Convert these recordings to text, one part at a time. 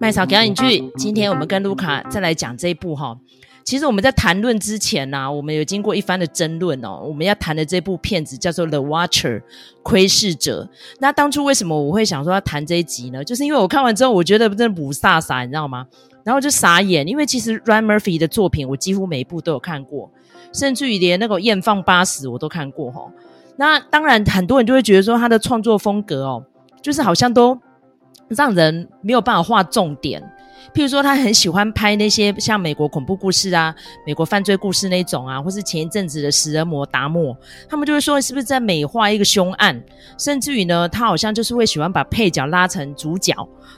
麦草表演剧，今天我们跟卢卡再来讲这一部哈。其实我们在谈论之前呢、我们有经过一番的争论哦。我们要谈的这部片子叫做《The Watcher》窥视者。那当初为什么我会想说要谈这一集呢？就是因为我看完之后，我觉得真的不飒飒，你知道吗？然后就傻眼，因为其实 Ryan Murphy 的作品我几乎每一部都有看过，甚至于连那个《艳放八十》我都看过哈。那当然，很多人就会觉得说他的创作风格哦，就是好像都让人没有办法画重点。譬如说，他很喜欢拍那些像美国恐怖故事啊、美国犯罪故事那种啊，或是前一阵子的食人魔达莫，他们就会说是不是在美化一个凶案？甚至于呢，他好像就是会喜欢把配角拉成主角，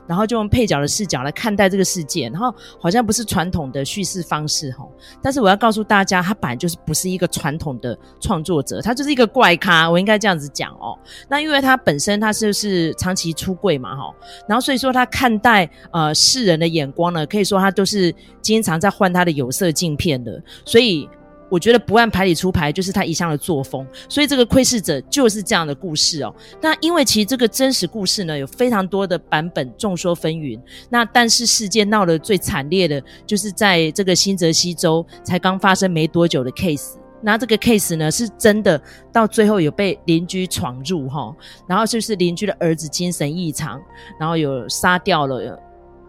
然后就用配角的视角来看待这个世界，然后好像不是传统的叙事方式哈。但是我要告诉大家，他本来就是不是一个传统的创作者，他就是一个怪咖，我应该这样子讲哦。那因为他本身他是是长期出柜嘛哈，然后所以说他看待呃世人的眼。眼光呢，可以说他都是经常在换他的有色镜片的，所以我觉得不按牌理出牌就是他一向的作风。所以这个窥视者就是这样的故事哦。那因为其实这个真实故事呢，有非常多的版本，众说纷纭。那但是事件闹得最惨烈的，就是在这个新泽西州才刚发生没多久的 case。那这个 case 呢，是真的到最后有被邻居闯入哈，然后就是邻居的儿子精神异常，然后有杀掉了。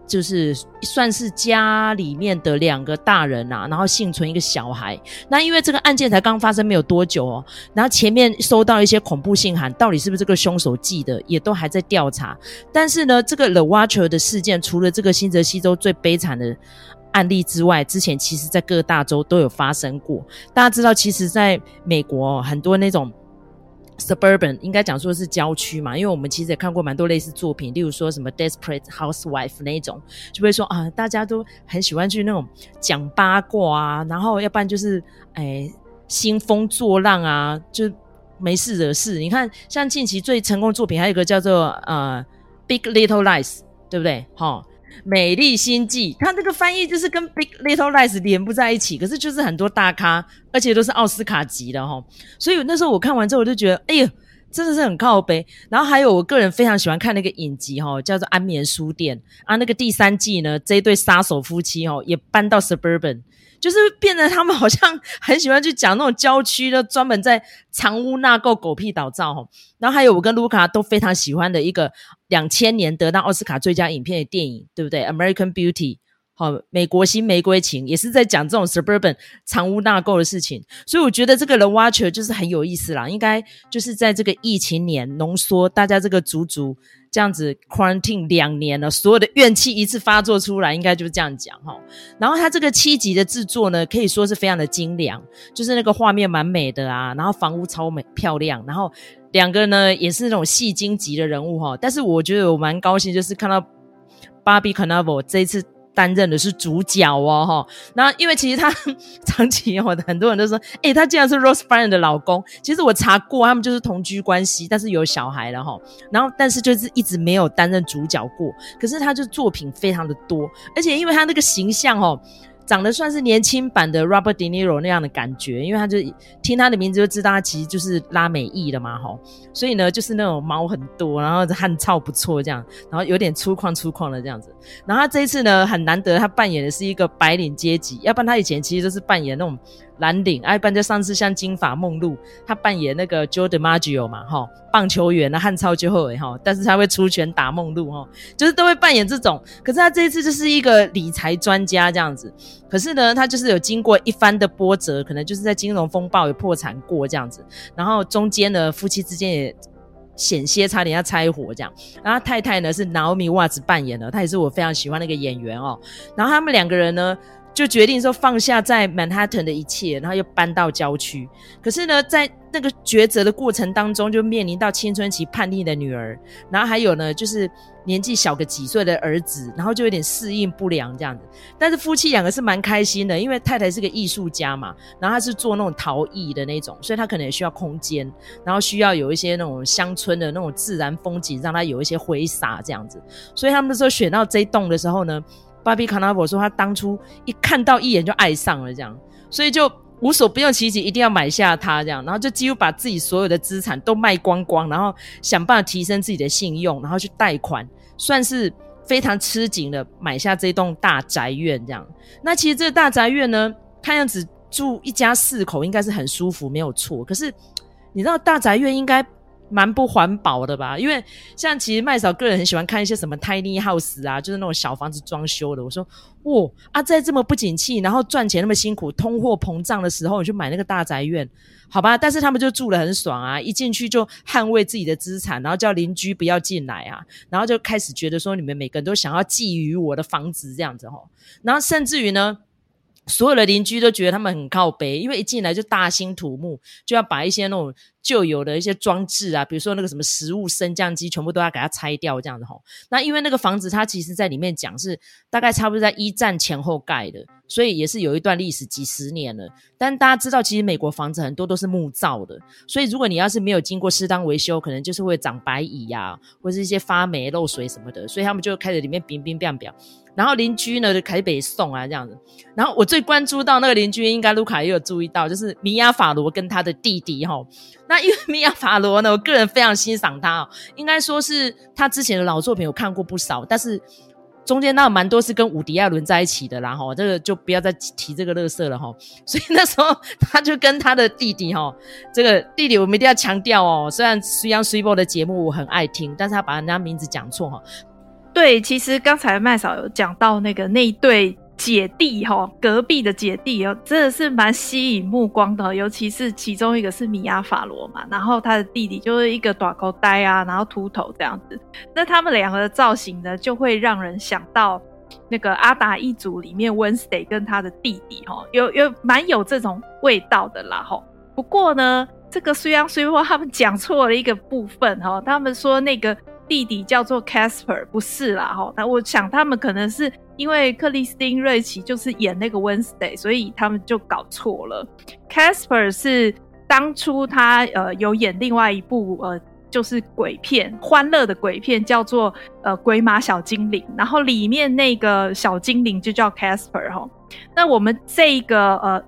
就是算是家里面的两个大人呐、啊，然后幸存一个小孩。那因为这个案件才刚发生没有多久哦，然后前面收到一些恐怖信函，到底是不是这个凶手寄的，也都还在调查。但是呢，这个 The Watcher 的事件，除了这个新泽西州最悲惨的案例之外，之前其实在各大州都有发生过。大家知道，其实在美国很多那种。Suburban 应该讲说是郊区嘛，因为我们其实也看过蛮多类似作品，例如说什么 Desperate Housewife 那一种，就会说啊，大家都很喜欢去那种讲八卦啊，然后要不然就是哎兴风作浪啊，就没事惹事。你看，像近期最成功的作品，还有一个叫做呃 Big Little Lies，对不对？齁。美丽心计，它这个翻译就是跟 Big Little Lies 连不在一起，可是就是很多大咖，而且都是奥斯卡级的齁。所以那时候我看完之后，我就觉得，哎呀，真的是很靠北。然后还有我个人非常喜欢看那个影集齁，叫做《安眠书店》啊。那个第三季呢，这一对杀手夫妻齁也搬到 Suburban。就是变得他们好像很喜欢去讲那种郊区的，专门在藏污纳垢、狗屁倒灶。然后还有我跟卢卡都非常喜欢的一个两千年得到奥斯卡最佳影片的电影，对不对？American Beauty，好，美国新玫瑰情也是在讲这种 suburban 藏污纳垢的事情。所以我觉得这个 The Watcher 就是很有意思啦，应该就是在这个疫情年浓缩大家这个足足。这样子 quarantine 两年了，所有的怨气一次发作出来，应该就是这样讲哈。然后他这个七集的制作呢，可以说是非常的精良，就是那个画面蛮美的啊，然后房屋超美漂亮，然后两个呢也是那种戏精级的人物哈。但是我觉得我蛮高兴，就是看到 Barbie Cannavale 这一次。担任的是主角哦，哈，那因为其实他 长期哦，很多人都说，诶，他竟然是 Rose Byrne 的老公。其实我查过，他们就是同居关系，但是有小孩了哈。然后，但是就是一直没有担任主角过。可是他就作品非常的多，而且因为他那个形象哦。长得算是年轻版的 Robert De Niro 那样的感觉，因为他就听他的名字就知道他其实就是拉美裔的嘛，吼，所以呢就是那种毛很多，然后汉草不错这样，然后有点粗犷粗犷的这样子。然后他这一次呢很难得，他扮演的是一个白领阶级，要不然他以前其实都是扮演那种。蓝领，一般就上次像金发梦露，他扮演那个 Joe DiMaggio 嘛，哈，棒球员的汉超就会哈，但是他会出拳打梦露哈，就是都会扮演这种。可是他这一次就是一个理财专家这样子，可是呢，他就是有经过一番的波折，可能就是在金融风暴有破产过这样子，然后中间呢，夫妻之间也险些差点要拆伙这样。然后太太呢是 Naomi Watts 扮演的，她也是我非常喜欢的一个演员哦。然后他们两个人呢。就决定说放下在曼哈顿的一切，然后又搬到郊区。可是呢，在那个抉择的过程当中，就面临到青春期叛逆的女儿，然后还有呢，就是年纪小个几岁的儿子，然后就有点适应不良这样子。但是夫妻两个是蛮开心的，因为太太是个艺术家嘛，然后她是做那种陶艺的那种，所以她可能也需要空间，然后需要有一些那种乡村的那种自然风景，让她有一些挥洒这样子。所以他们那时候选到这一栋的时候呢。芭比卡纳伯说，他当初一看到一眼就爱上了，这样，所以就无所不用其极，一定要买下它这样，然后就几乎把自己所有的资产都卖光光，然后想办法提升自己的信用，然后去贷款，算是非常吃紧的买下这栋大宅院这样。那其实这个大宅院呢，看样子住一家四口应该是很舒服，没有错。可是你知道大宅院应该蛮不环保的吧？因为像其实麦嫂个人很喜欢看一些什么 tiny house 啊，就是那种小房子装修的。我说，哇啊，在这么不景气，然后赚钱那么辛苦，通货膨胀的时候，你去买那个大宅院，好吧？但是他们就住得很爽啊，一进去就捍卫自己的资产，然后叫邻居不要进来啊，然后就开始觉得说，你们每个人都想要觊觎我的房子这样子齁，然后甚至于呢。所有的邻居都觉得他们很靠北，因为一进来就大兴土木，就要把一些那种旧有的一些装置啊，比如说那个什么食物升降机，全部都要给它拆掉，这样子吼。那因为那个房子它其实在里面讲是大概差不多在一战前后盖的，所以也是有一段历史，几十年了。但大家知道，其实美国房子很多都是木造的，所以如果你要是没有经过适当维修，可能就是会长白蚁呀、啊，或是一些发霉、漏水什么的，所以他们就开始里面冰冰冰冰。然后邻居呢就开始北送啊这样子，然后我最关注到那个邻居，应该卢卡也有注意到，就是米亚法罗跟他的弟弟哈。那因为米亚法罗呢，我个人非常欣赏他，哦应该说是他之前的老作品我看过不少，但是中间那蛮多是跟伍迪艾伦在一起的啦哈，这个就不要再提这个垃圾了哈。所以那时候他就跟他的弟弟哈，这个弟弟我们一定要强调哦，虽然水央水波的节目我很爱听，但是他把人家名字讲错哈。对，其实刚才麦嫂有讲到那个那一对姐弟哈，隔壁的姐弟哦，真的是蛮吸引目光的，尤其是其中一个是米亚法罗嘛，然后他的弟弟就是一个短口呆啊，然后秃头这样子，那他们两个的造型呢，就会让人想到那个阿达一族里面 Wednesday 跟他的弟弟哈，有有蛮有这种味道的啦哈。不过呢，这个虽然虽然他们讲错了一个部分哈，他们说那个。弟弟叫做 Casper，不是啦哈。那我想他们可能是因为克里斯汀瑞奇就是演那个 Wednesday，所以他们就搞错了。Casper 是当初他呃有演另外一部呃就是鬼片，欢乐的鬼片，叫做呃鬼马小精灵，然后里面那个小精灵就叫 Casper 哈。那我们这个呃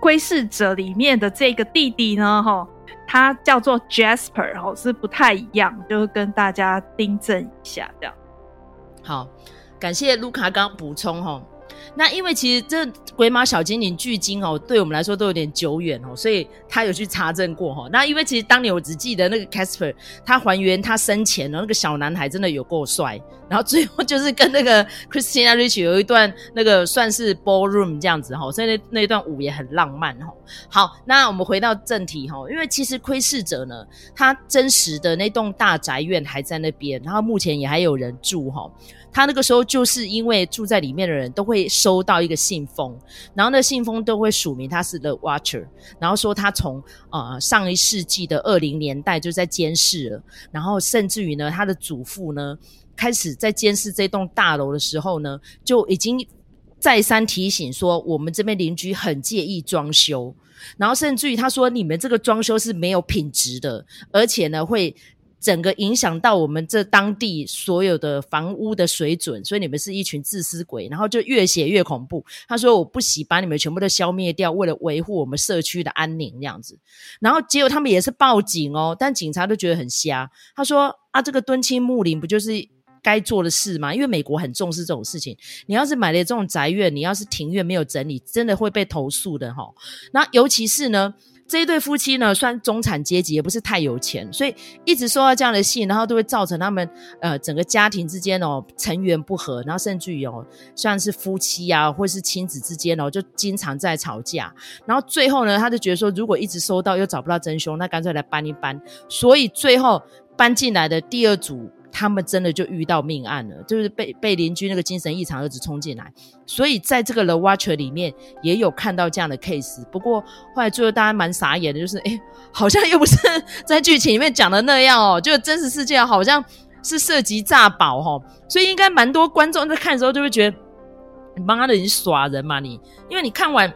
窥视者里面的这个弟弟呢哈。它叫做 Jasper 哦，是不太一样，就是跟大家订正一下这样。好，感谢卢卡刚补充哦。那因为其实这鬼马小精灵距今哦，对我们来说都有点久远哦，所以他有去查证过哈。那因为其实当年我只记得那个 Casper，他还原他生前的那个小男孩真的有够帅，然后最后就是跟那个 Christina Ricci 有一段那个算是 ballroom 这样子哈，所以那那段舞也很浪漫哈。好，那我们回到正题哈，因为其实窥视者呢，他真实的那栋大宅院还在那边，然后目前也还有人住哈。他那个时候就是因为住在里面的人都会收到一个信封，然后那信封都会署名他是 The Watcher，然后说他从呃上一世纪的二零年代就在监视了，然后甚至于呢，他的祖父呢开始在监视这栋大楼的时候呢，就已经再三提醒说我们这边邻居很介意装修，然后甚至于他说你们这个装修是没有品质的，而且呢会。整个影响到我们这当地所有的房屋的水准，所以你们是一群自私鬼，然后就越写越恐怖。他说：“我不惜把你们全部都消灭掉，为了维护我们社区的安宁，这样子。”然后结果他们也是报警哦，但警察都觉得很瞎。他说：“啊，这个敦亲睦邻不就是该做的事吗？因为美国很重视这种事情。你要是买了这种宅院，你要是庭院没有整理，真的会被投诉的哈。那尤其是呢。”这一对夫妻呢，算中产阶级，也不是太有钱，所以一直收到这样的信，然后都会造成他们呃整个家庭之间哦成员不和，然后甚至于哦像是夫妻啊或是亲子之间哦就经常在吵架，然后最后呢他就觉得说，如果一直收到又找不到真凶，那干脆来搬一搬，所以最后搬进来的第二组。他们真的就遇到命案了，就是被被邻居那个精神异常儿子冲进来，所以在这个 The Watch 里面也有看到这样的 case。不过后来最后大家蛮傻眼的，就是哎，好像又不是在剧情里面讲的那样哦，就真实世界好像是涉及诈保哦，所以应该蛮多观众在看的时候就会觉得你，妈的，你耍人嘛你？因为你看完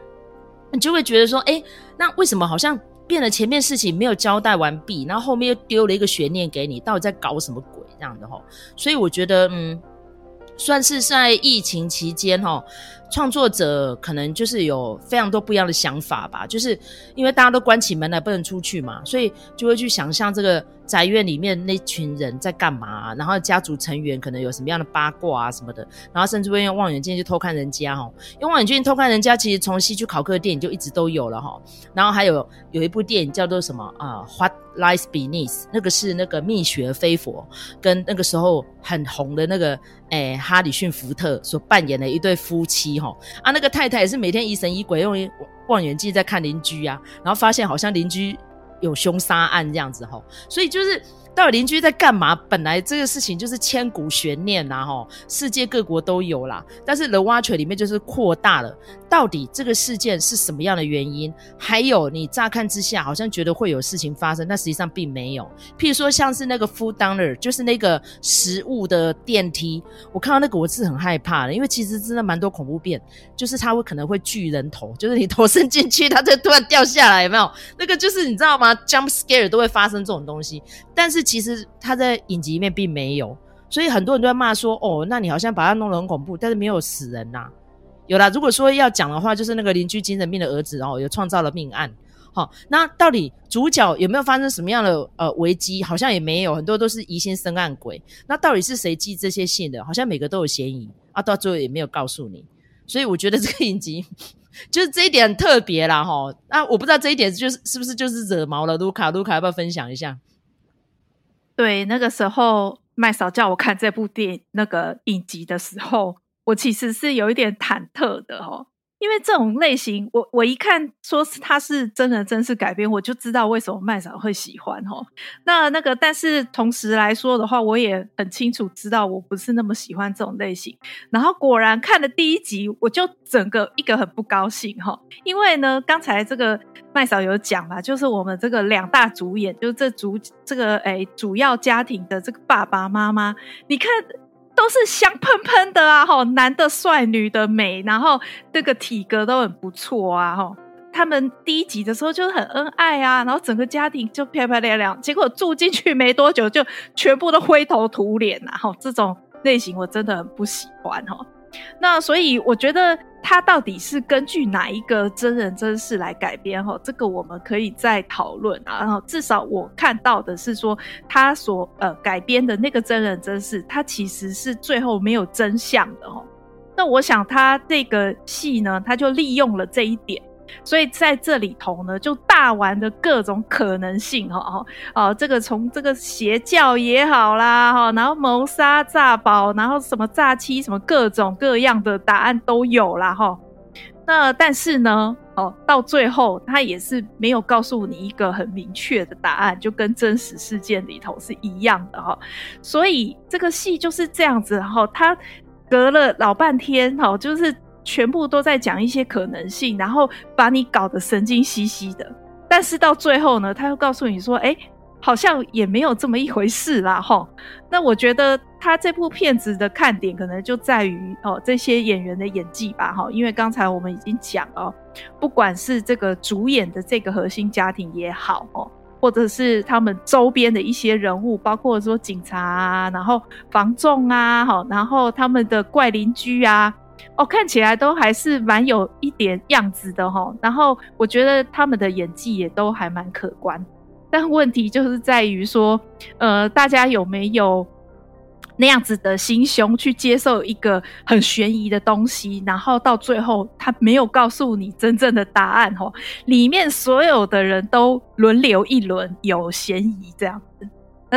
你就会觉得说，哎，那为什么好像变了？前面事情没有交代完毕，然后后面又丢了一个悬念给你，到底在搞什么？这样的吼，所以我觉得，嗯，算是在疫情期间哈。创作者可能就是有非常多不一样的想法吧，就是因为大家都关起门来不能出去嘛，所以就会去想象这个宅院里面那群人在干嘛，然后家族成员可能有什么样的八卦啊什么的，然后甚至会用望远镜去偷看人家哈，用望远镜偷看人家，其实从希区考克的电影就一直都有了哈，然后还有有一部电影叫做什么？啊，What Lies Beneath，那个是那个蜜雪菲佛跟那个时候很红的那个诶哈里逊福特所扮演的一对夫妻哈啊，那个太太也是每天疑神疑鬼，用望远镜在看邻居啊，然后发现好像邻居有凶杀案这样子吼，所以就是。到底邻居在干嘛？本来这个事情就是千古悬念呐，吼，世界各国都有啦。但是《The Watcher》里面就是扩大了，到底这个事件是什么样的原因？还有你乍看之下好像觉得会有事情发生，但实际上并没有。譬如说像是那个 Food Downer，就是那个食物的电梯，我看到那个我是很害怕的，因为其实真的蛮多恐怖片，就是它会可能会锯人头，就是你头伸进去，它就突然掉下来，有没有？那个就是你知道吗？Jump scare 都会发生这种东西，但是。其实他在影集里面并没有，所以很多人都在骂说：“哦，那你好像把他弄得很恐怖，但是没有死人呐。”有啦，如果说要讲的话，就是那个邻居精神病的儿子哦，有创造了命案。好，那到底主角有没有发生什么样的呃危机？好像也没有，很多都是疑心生暗鬼。那到底是谁寄这些信的？好像每个都有嫌疑啊，到最后也没有告诉你。所以我觉得这个影集就是这一点很特别啦，哈。那我不知道这一点就是是不是就是惹毛了卢卡？卢卡要不要分享一下？对，那个时候麦嫂叫我看这部电影那个影集的时候，我其实是有一点忐忑的哦。因为这种类型，我我一看说是它是真人真事改编，我就知道为什么麦嫂会喜欢齁。那那个，但是同时来说的话，我也很清楚知道我不是那么喜欢这种类型。然后果然看了第一集，我就整个一个很不高兴齁。因为呢，刚才这个麦嫂有讲嘛，就是我们这个两大主演，就是这主这个诶主要家庭的这个爸爸妈妈，你看。都是香喷喷的啊，吼，男的帅，女的美，然后这个体格都很不错啊，吼。他们第一集的时候就是很恩爱啊，然后整个家庭就漂漂亮亮，结果住进去没多久就全部都灰头土脸啊，吼，这种类型我真的很不喜欢，吼。那所以我觉得它到底是根据哪一个真人真事来改编哈？这个我们可以再讨论啊。然后至少我看到的是说，他所呃改编的那个真人真事，它其实是最后没有真相的哦。那我想他这个戏呢，他就利用了这一点。所以在这里头呢，就大玩的各种可能性哈哈哦，这个从这个邪教也好啦哈，然后谋杀、诈保，然后什么诈欺，什么各种各样的答案都有啦哈。那但是呢，哦，到最后他也是没有告诉你一个很明确的答案，就跟真实事件里头是一样的哈。所以这个戏就是这样子哈，他隔了老半天哈，就是。全部都在讲一些可能性，然后把你搞得神经兮兮的。但是到最后呢，他又告诉你说：“哎，好像也没有这么一回事啦。”齁，那我觉得他这部片子的看点可能就在于哦这些演员的演技吧。哈，因为刚才我们已经讲了，不管是这个主演的这个核心家庭也好，哦，或者是他们周边的一些人物，包括说警察啊，然后房仲啊，齁，然后他们的怪邻居啊。哦，看起来都还是蛮有一点样子的哦，然后我觉得他们的演技也都还蛮可观，但问题就是在于说，呃，大家有没有那样子的心胸去接受一个很悬疑的东西，然后到最后他没有告诉你真正的答案齁，里面所有的人都轮流一轮有嫌疑这样子。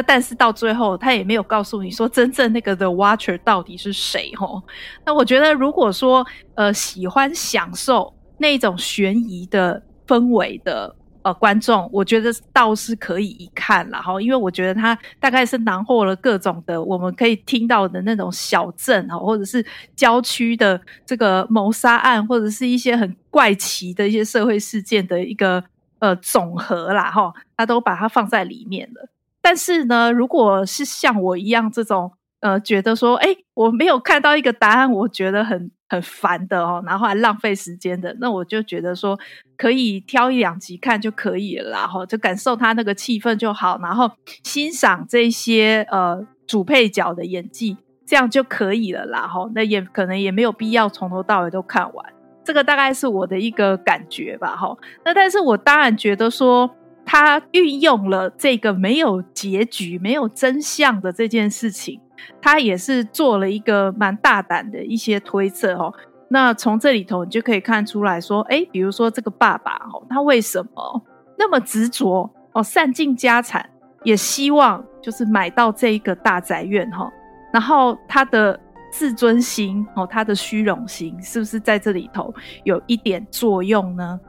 但是到最后，他也没有告诉你说真正那个 The Watcher 到底是谁哦。那我觉得，如果说呃喜欢享受那种悬疑的氛围的呃观众，我觉得倒是可以一看啦齁，因为我觉得他大概是囊括了各种的我们可以听到的那种小镇齁，或者是郊区的这个谋杀案，或者是一些很怪奇的一些社会事件的一个呃总和啦哈，他都把它放在里面了。但是呢，如果是像我一样这种，呃，觉得说，哎，我没有看到一个答案，我觉得很很烦的哦，然后还浪费时间的，那我就觉得说，可以挑一两集看就可以了，然后就感受他那个气氛就好，然后欣赏这些呃主配角的演技，这样就可以了啦，哈，那也可能也没有必要从头到尾都看完。这个大概是我的一个感觉吧，哈。那但是我当然觉得说，他运用了这个没有结局、没有真相的这件事情，他也是做了一个蛮大胆的一些推测，哦。那从这里头你就可以看出来说，哎，比如说这个爸爸，哦，他为什么那么执着哦，散尽家产，也希望就是买到这一个大宅院，哈。然后他的自尊心哦，他的虚荣心是不是在这里头有一点作用呢？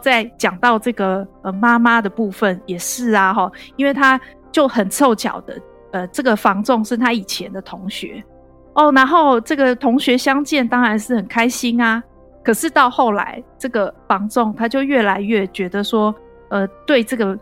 在讲到这个呃妈妈的部分也是啊哈，因为他就很凑巧的呃这个房仲是他以前的同学哦，然后这个同学相见当然是很开心啊，可是到后来这个房仲他就越来越觉得说呃对这个。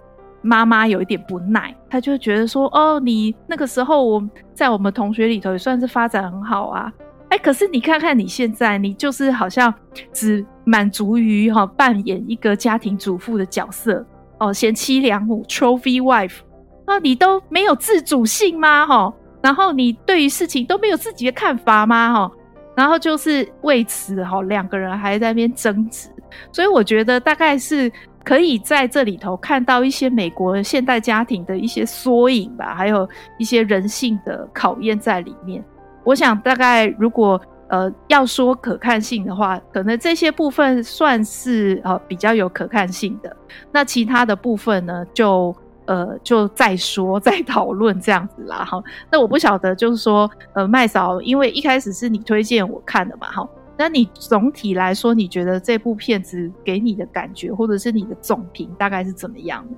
妈妈有一点不耐，他就觉得说：“哦，你那个时候我在我们同学里头也算是发展很好啊，哎，可是你看看你现在，你就是好像只满足于哈扮演一个家庭主妇的角色哦，贤妻良母 （trophy wife），那你都没有自主性吗？哈，然后你对于事情都没有自己的看法吗？哈，然后就是为此哈两个人还在那边争执，所以我觉得大概是。可以在这里头看到一些美国现代家庭的一些缩影吧，还有一些人性的考验在里面。我想大概如果呃要说可看性的话，可能这些部分算是呃比较有可看性的。那其他的部分呢，就呃就再说 再讨论这样子啦。哈，那我不晓得就是说呃麦嫂，因为一开始是你推荐我看的嘛，哈。那你总体来说，你觉得这部片子给你的感觉，或者是你的总评，大概是怎么样的？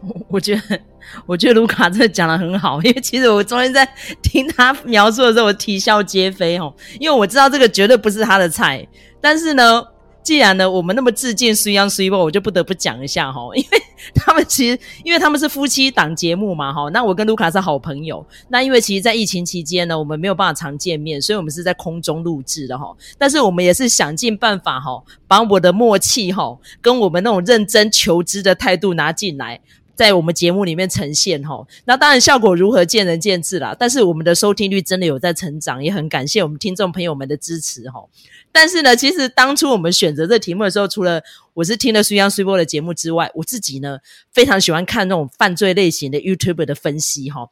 我觉得，我觉得卢卡真的讲得很好，因为其实我昨天在听他描述的时候，我啼笑皆非哦，因为我知道这个绝对不是他的菜，但是呢。既然呢，我们那么致敬水央水某，我就不得不讲一下哈，因为 他们其实，因为他们是夫妻档节目嘛哈，那我跟卢卡是好朋友，那因为其实，在疫情期间呢，我们没有办法常见面，所以我们是在空中录制的哈，但是我们也是想尽办法哈，把我的默契哈，跟我们那种认真求知的态度拿进来。在我们节目里面呈现齁，那当然效果如何见仁见智啦。但是我们的收听率真的有在成长，也很感谢我们听众朋友们的支持齁。但是呢，其实当初我们选择这题目的时候，除了我是听了水央水某的节目之外，我自己呢非常喜欢看那种犯罪类型的 YouTube 的分析哈。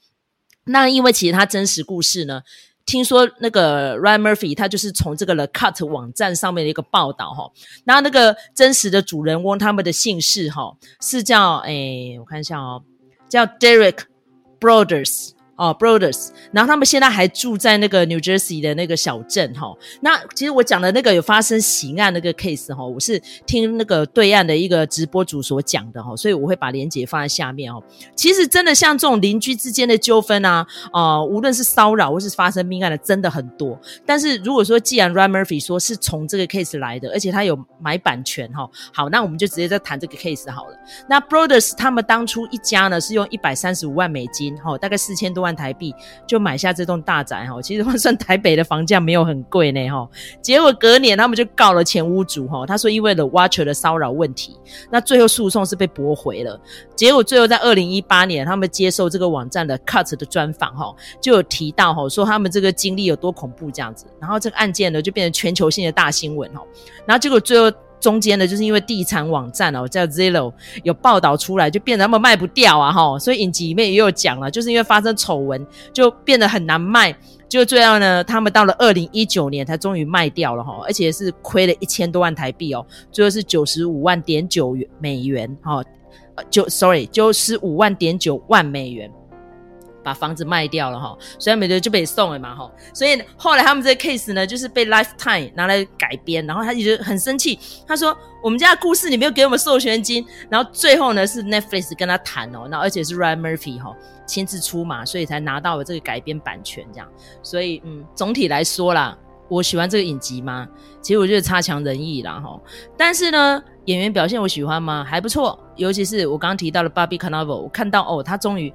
那因为其实他真实故事呢。听说那个 Ryan Murphy 他就是从这个 The Cut 网站上面的一个报道哈，然后那个真实的主人翁他们的姓氏哈是叫诶，我看一下哦，叫 Derek Broders。哦，Brothers，然后他们现在还住在那个 New Jersey 的那个小镇哈。那其实我讲的那个有发生刑案那个 case 哈，我是听那个对岸的一个直播主所讲的哈，所以我会把链接放在下面哦。其实真的像这种邻居之间的纠纷啊，呃，无论是骚扰或是发生命案的，真的很多。但是如果说既然 Ryan Murphy 说是从这个 case 来的，而且他有买版权哈，好，那我们就直接再谈这个 case 好了。那 Brothers 他们当初一家呢是用一百三十五万美金哈，大概四千多万台币就买下这栋大宅哈，其实换算台北的房价没有很贵呢哈。结果隔年他们就告了前屋主哈，他说因为 The Watcher 的骚扰问题，那最后诉讼是被驳回了。结果最后在二零一八年，他们接受这个网站的 Cut 的专访哈，就有提到哈，说他们这个经历有多恐怖这样子。然后这个案件呢就变成全球性的大新闻哈。然后结果最后。中间呢，就是因为地产网站哦，叫 Zillow 有报道出来，就变得他们卖不掉啊，哈，所以影集里面也有讲了，就是因为发生丑闻，就变得很难卖，就最后呢，他们到了二零一九年才终于卖掉了哈，而且是亏了一千多万台币哦，最后是九十五万点九元美元，哈，就 sorry，九十五万点九万美元。把房子卖掉了哈，所以美德就被送了嘛哈，所以后来他们这个 case 呢，就是被 Lifetime 拿来改编，然后他一直很生气，他说我们家的故事你没有给我们授权金，然后最后呢是 Netflix 跟他谈哦，然后而且是 Ryan Murphy 哈亲自出马，所以才拿到了这个改编版权这样，所以嗯，总体来说啦，我喜欢这个影集吗？其实我觉得差强人意啦哈，但是呢，演员表现我喜欢吗？还不错，尤其是我刚刚提到的 Bobby Cannavale，我看到哦，他终于。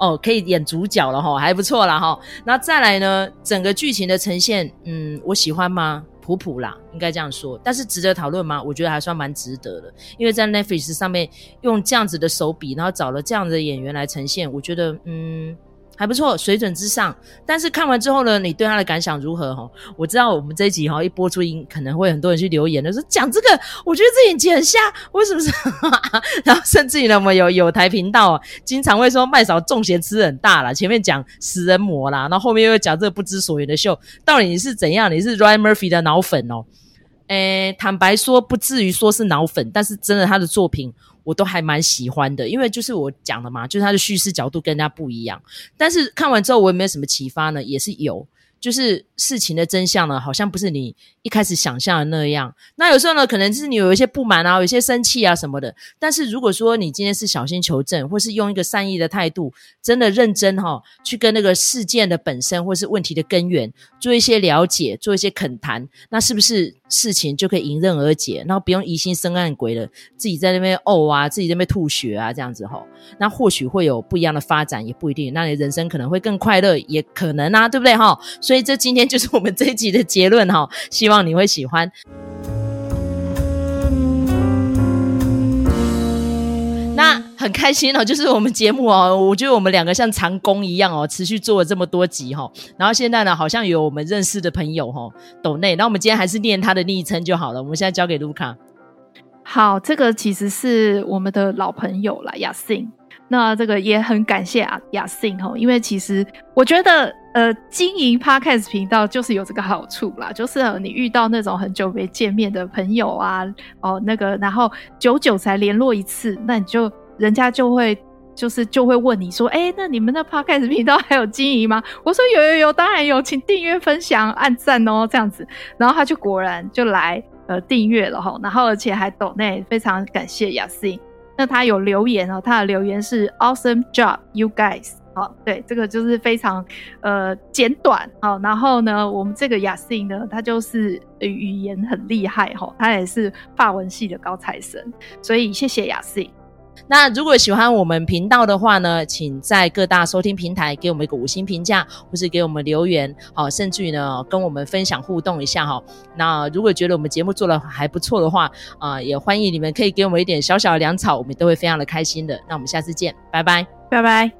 哦，可以演主角了哈，还不错了哈。那再来呢，整个剧情的呈现，嗯，我喜欢吗？普普啦，应该这样说。但是值得讨论吗？我觉得还算蛮值得的，因为在 Netflix 上面用这样子的手笔，然后找了这样子的演员来呈现，我觉得，嗯，还不错，水准之上。但是看完之后呢，你对他的感想如何？哈，我知道我们这一集哈一播出音，可能会很多人去留言的，说讲这个，我觉得这演技很瞎，为什么是？然后甚至于呢，我们有有台频道经常会说麦嫂中邪吃很大啦，前面讲食人魔啦，然后后面又讲这个不知所云的秀，到底你是怎样？你是 Ryan Murphy 的脑粉哦？诶，坦白说，不至于说是脑粉，但是真的他的作品。我都还蛮喜欢的，因为就是我讲的嘛，就是他的叙事角度跟人家不一样。但是看完之后，我有没有什么启发呢，也是有。就是事情的真相呢，好像不是你一开始想象的那样。那有时候呢，可能是你有一些不满啊，有一些生气啊什么的。但是如果说你今天是小心求证，或是用一个善意的态度，真的认真哈、去跟那个事件的本身或是问题的根源做一些了解，做一些恳谈，那是不是事情就可以迎刃而解？然后不用疑心生暗鬼了，自己在那边呕啊，自己在那边吐血啊，这样子哈、那或许会有不一样的发展，也不一定。那你人生可能会更快乐，也可能啊，对不对哈？所以这今天就是我们这一集的结论哈，希望你会喜欢。很开心哦，就是我们节目哦，我觉得我们两个像长工一样哦，持续做了这么多集哈。然后现在呢，好像有我们认识的朋友哈，抖内。那我们今天还是念他的昵称就好了。我们现在交给卢卡。好，这个其实是我们的老朋友啦，雅信。那这个也很感谢啊，雅信哈，因为其实我觉得。呃，经营 Podcast 频道就是有这个好处啦，就是你遇到那种很久没见面的朋友啊，哦，那个，然后久久才联络一次，那你就人家就会就是就会问你说，哎，那你们的 Podcast 频道还有经营吗？我说有有有，当然有，请订阅、分享、按赞哦，这样子，然后他就果然就来呃订阅了哈，然后而且还抖内，非常感谢雅信，那他有留言哦，他的留言是 Awesome job, you guys。好，对，这个就是非常呃简短好，然后呢，我们这个雅信呢，他就是语言很厉害哈，他也是法文系的高材生，所以谢谢雅信。那如果喜欢我们频道的话呢，请在各大收听平台给我们一个五星评价，或是给我们留言，好，甚至于呢跟我们分享互动一下哈。那如果觉得我们节目做的还不错的话，啊、也欢迎你们可以给我们一点小小的粮草，我们都会非常的开心的。那我们下次见，拜拜，拜拜。